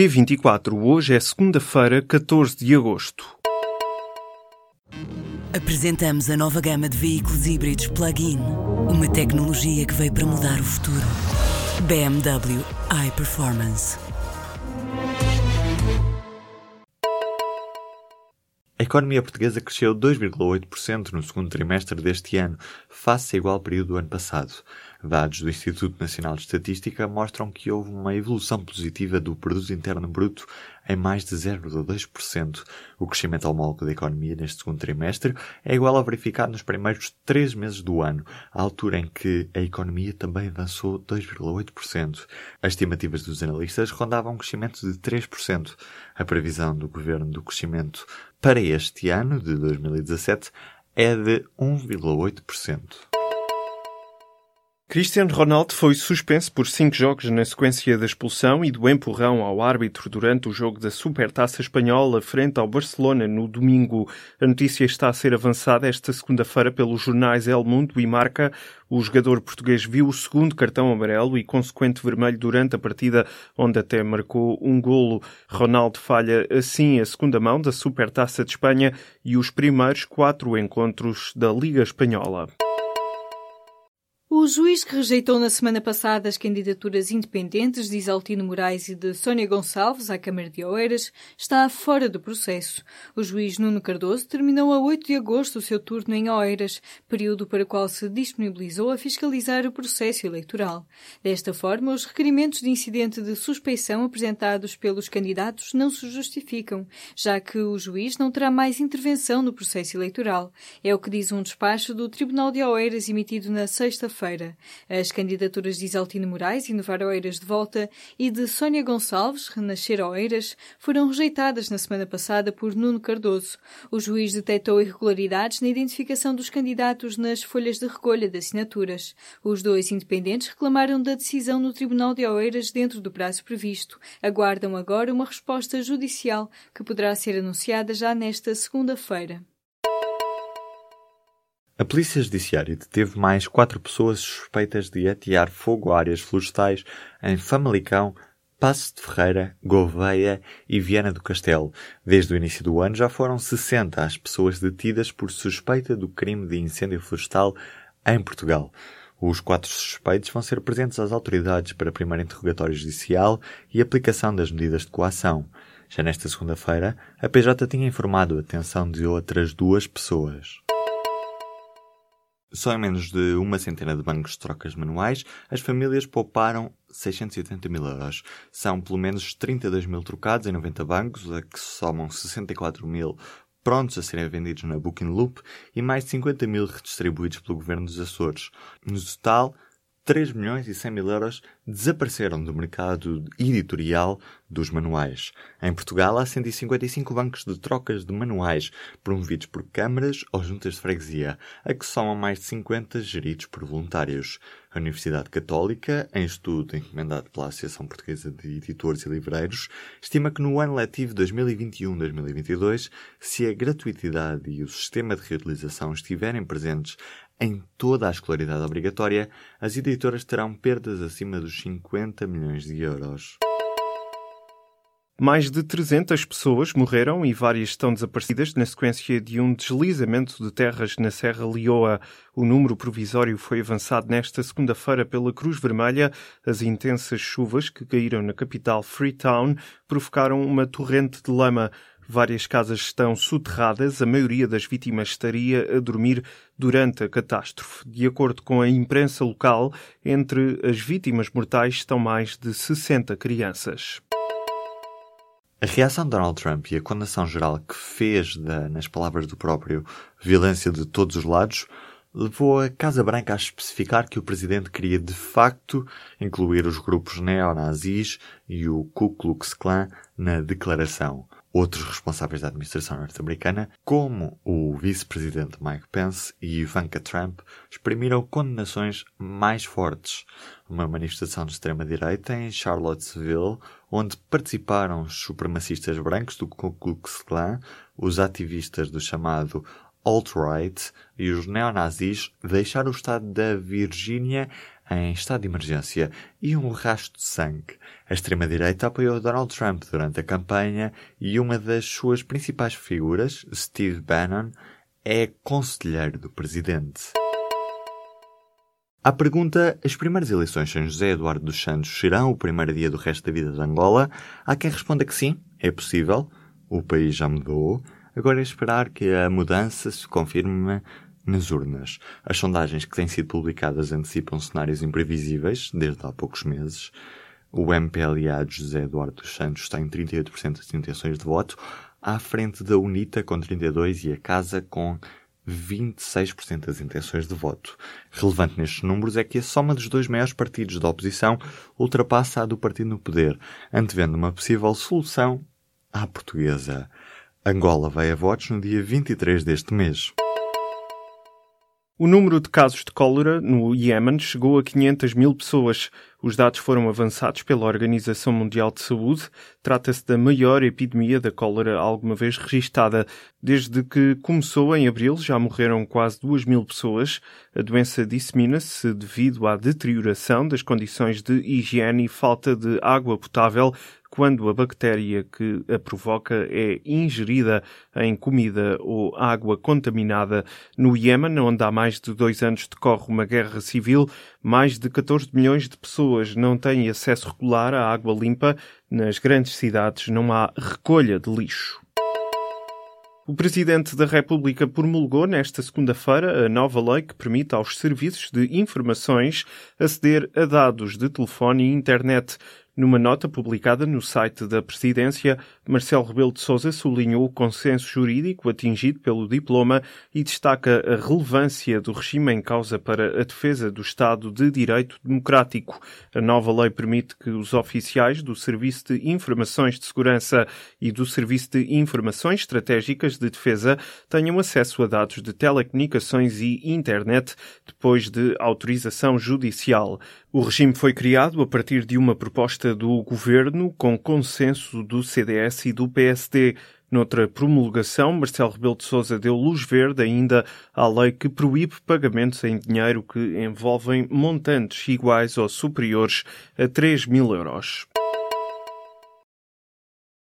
P24. Hoje é segunda-feira, 14 de agosto. Apresentamos a nova gama de veículos híbridos plug-in. Uma tecnologia que veio para mudar o futuro. BMW iPerformance. A economia portuguesa cresceu 2,8% no segundo trimestre deste ano, face ao igual período do ano passado. Dados do Instituto Nacional de Estatística mostram que houve uma evolução positiva do produto interno bruto em mais de 0,2%. O crescimento homólogo da economia neste segundo trimestre é igual ao verificado nos primeiros três meses do ano, a altura em que a economia também avançou 2,8%. As estimativas dos analistas rondavam um crescimento de 3%. A previsão do governo do crescimento para este ano, de 2017, é de 1,8%. Cristiano Ronaldo foi suspenso por cinco jogos na sequência da expulsão e do empurrão ao árbitro durante o jogo da Supertaça Espanhola frente ao Barcelona no domingo. A notícia está a ser avançada esta segunda-feira pelos jornais El Mundo e Marca. O jogador português viu o segundo cartão amarelo e consequente vermelho durante a partida, onde até marcou um golo. Ronaldo falha assim a segunda mão da Supertaça de Espanha e os primeiros quatro encontros da Liga Espanhola. O juiz que rejeitou na semana passada as candidaturas independentes de Isaltino Moraes e de Sónia Gonçalves à Câmara de Oeiras está fora do processo. O juiz Nuno Cardoso terminou a 8 de agosto o seu turno em Oeiras, período para o qual se disponibilizou a fiscalizar o processo eleitoral. Desta forma, os requerimentos de incidente de suspeição apresentados pelos candidatos não se justificam, já que o juiz não terá mais intervenção no processo eleitoral. É o que diz um despacho do Tribunal de Oeiras emitido na sexta-feira feira As candidaturas de Isaltino Moraes, Inovar Oeiras de Volta, e de Sónia Gonçalves, Renascer Oeiras, foram rejeitadas na semana passada por Nuno Cardoso. O juiz detectou irregularidades na identificação dos candidatos nas folhas de recolha de assinaturas. Os dois independentes reclamaram da decisão no Tribunal de Oeiras dentro do prazo previsto. Aguardam agora uma resposta judicial que poderá ser anunciada já nesta segunda-feira. A Polícia Judiciária deteve mais quatro pessoas suspeitas de atear fogo a áreas florestais em Famalicão, Passo de Ferreira, Gouveia e Viana do Castelo. Desde o início do ano já foram 60 as pessoas detidas por suspeita do crime de incêndio florestal em Portugal. Os quatro suspeitos vão ser presentes às autoridades para primeiro interrogatório judicial e aplicação das medidas de coação. Já nesta segunda-feira, a PJ tinha informado a atenção de outras duas pessoas. Só em menos de uma centena de bancos de trocas manuais, as famílias pouparam 680 mil euros. São pelo menos 32 mil trocados em 90 bancos, a que somam 64 mil prontos a serem vendidos na Booking Loop e mais de 50 mil redistribuídos pelo Governo dos Açores. No total, 3 milhões e 100 mil euros desapareceram do mercado editorial dos manuais. Em Portugal há 155 bancos de trocas de manuais promovidos por câmaras ou juntas de freguesia, a que somam mais de 50 geridos por voluntários. A Universidade Católica, em estudo encomendado pela Associação Portuguesa de Editores e Livreiros, estima que no ano letivo 2021-2022, se a gratuitidade e o sistema de reutilização estiverem presentes em toda a escolaridade obrigatória, as editoras terão perdas acima dos 50 milhões de euros. Mais de 300 pessoas morreram e várias estão desaparecidas na sequência de um deslizamento de terras na Serra Leoa. O número provisório foi avançado nesta segunda-feira pela Cruz Vermelha. As intensas chuvas que caíram na capital Freetown provocaram uma torrente de lama. Várias casas estão soterradas, a maioria das vítimas estaria a dormir durante a catástrofe. De acordo com a imprensa local, entre as vítimas mortais estão mais de 60 crianças. A reação de Donald Trump e a condenação geral que fez da, nas palavras do próprio, violência de todos os lados, levou a Casa Branca a especificar que o presidente queria de facto incluir os grupos neonazis e o Ku Klux Klan na declaração outros responsáveis da administração norte-americana, como o vice-presidente Mike Pence e Ivanka Trump, exprimiram condenações mais fortes. Uma manifestação de extrema-direita em Charlottesville, onde participaram os supremacistas brancos do Ku Klux Klan, os ativistas do chamado alt-right e os neonazis deixaram o estado da Virgínia em estado de emergência e um rastro de sangue. A extrema-direita apoiou Donald Trump durante a campanha e uma das suas principais figuras, Steve Bannon, é conselheiro do presidente. À pergunta, as primeiras eleições em José Eduardo dos Santos serão o primeiro dia do resto da vida de Angola, há quem responda que sim, é possível, o país já mudou, agora é esperar que a mudança se confirme nas urnas. As sondagens que têm sido publicadas antecipam cenários imprevisíveis, desde há poucos meses. O MPLA de José Eduardo dos Santos em 38% das intenções de voto, à frente da UNITA com 32% e a Casa com 26% das intenções de voto. Relevante nestes números é que a soma dos dois maiores partidos da oposição ultrapassa a do partido no poder, antevendo uma possível solução à portuguesa. Angola vai a votos no dia 23 deste mês. O número de casos de cólera no Iêmen chegou a 500 mil pessoas. Os dados foram avançados pela Organização Mundial de Saúde. Trata-se da maior epidemia da cólera alguma vez registada. Desde que começou em abril, já morreram quase 2 mil pessoas. A doença dissemina-se devido à deterioração das condições de higiene e falta de água potável quando a bactéria que a provoca é ingerida em comida ou água contaminada. No Iêmen, onde há mais de dois anos decorre uma guerra civil, mais de 14 milhões de pessoas não têm acesso regular à água limpa. Nas grandes cidades não há recolha de lixo. O Presidente da República promulgou nesta segunda-feira a nova lei que permite aos serviços de informações aceder a dados de telefone e internet. Numa nota publicada no site da Presidência, Marcelo Rebelo de Sousa sublinhou o consenso jurídico atingido pelo diploma e destaca a relevância do regime em causa para a defesa do Estado de Direito Democrático. A nova lei permite que os oficiais do Serviço de Informações de Segurança e do Serviço de Informações Estratégicas de Defesa tenham acesso a dados de telecomunicações e internet depois de autorização judicial. O regime foi criado a partir de uma proposta do governo com consenso do CDS e do PSD. Noutra promulgação, Marcelo Rebelo de Sousa deu luz verde ainda à lei que proíbe pagamentos em dinheiro que envolvem montantes iguais ou superiores a 3 mil euros.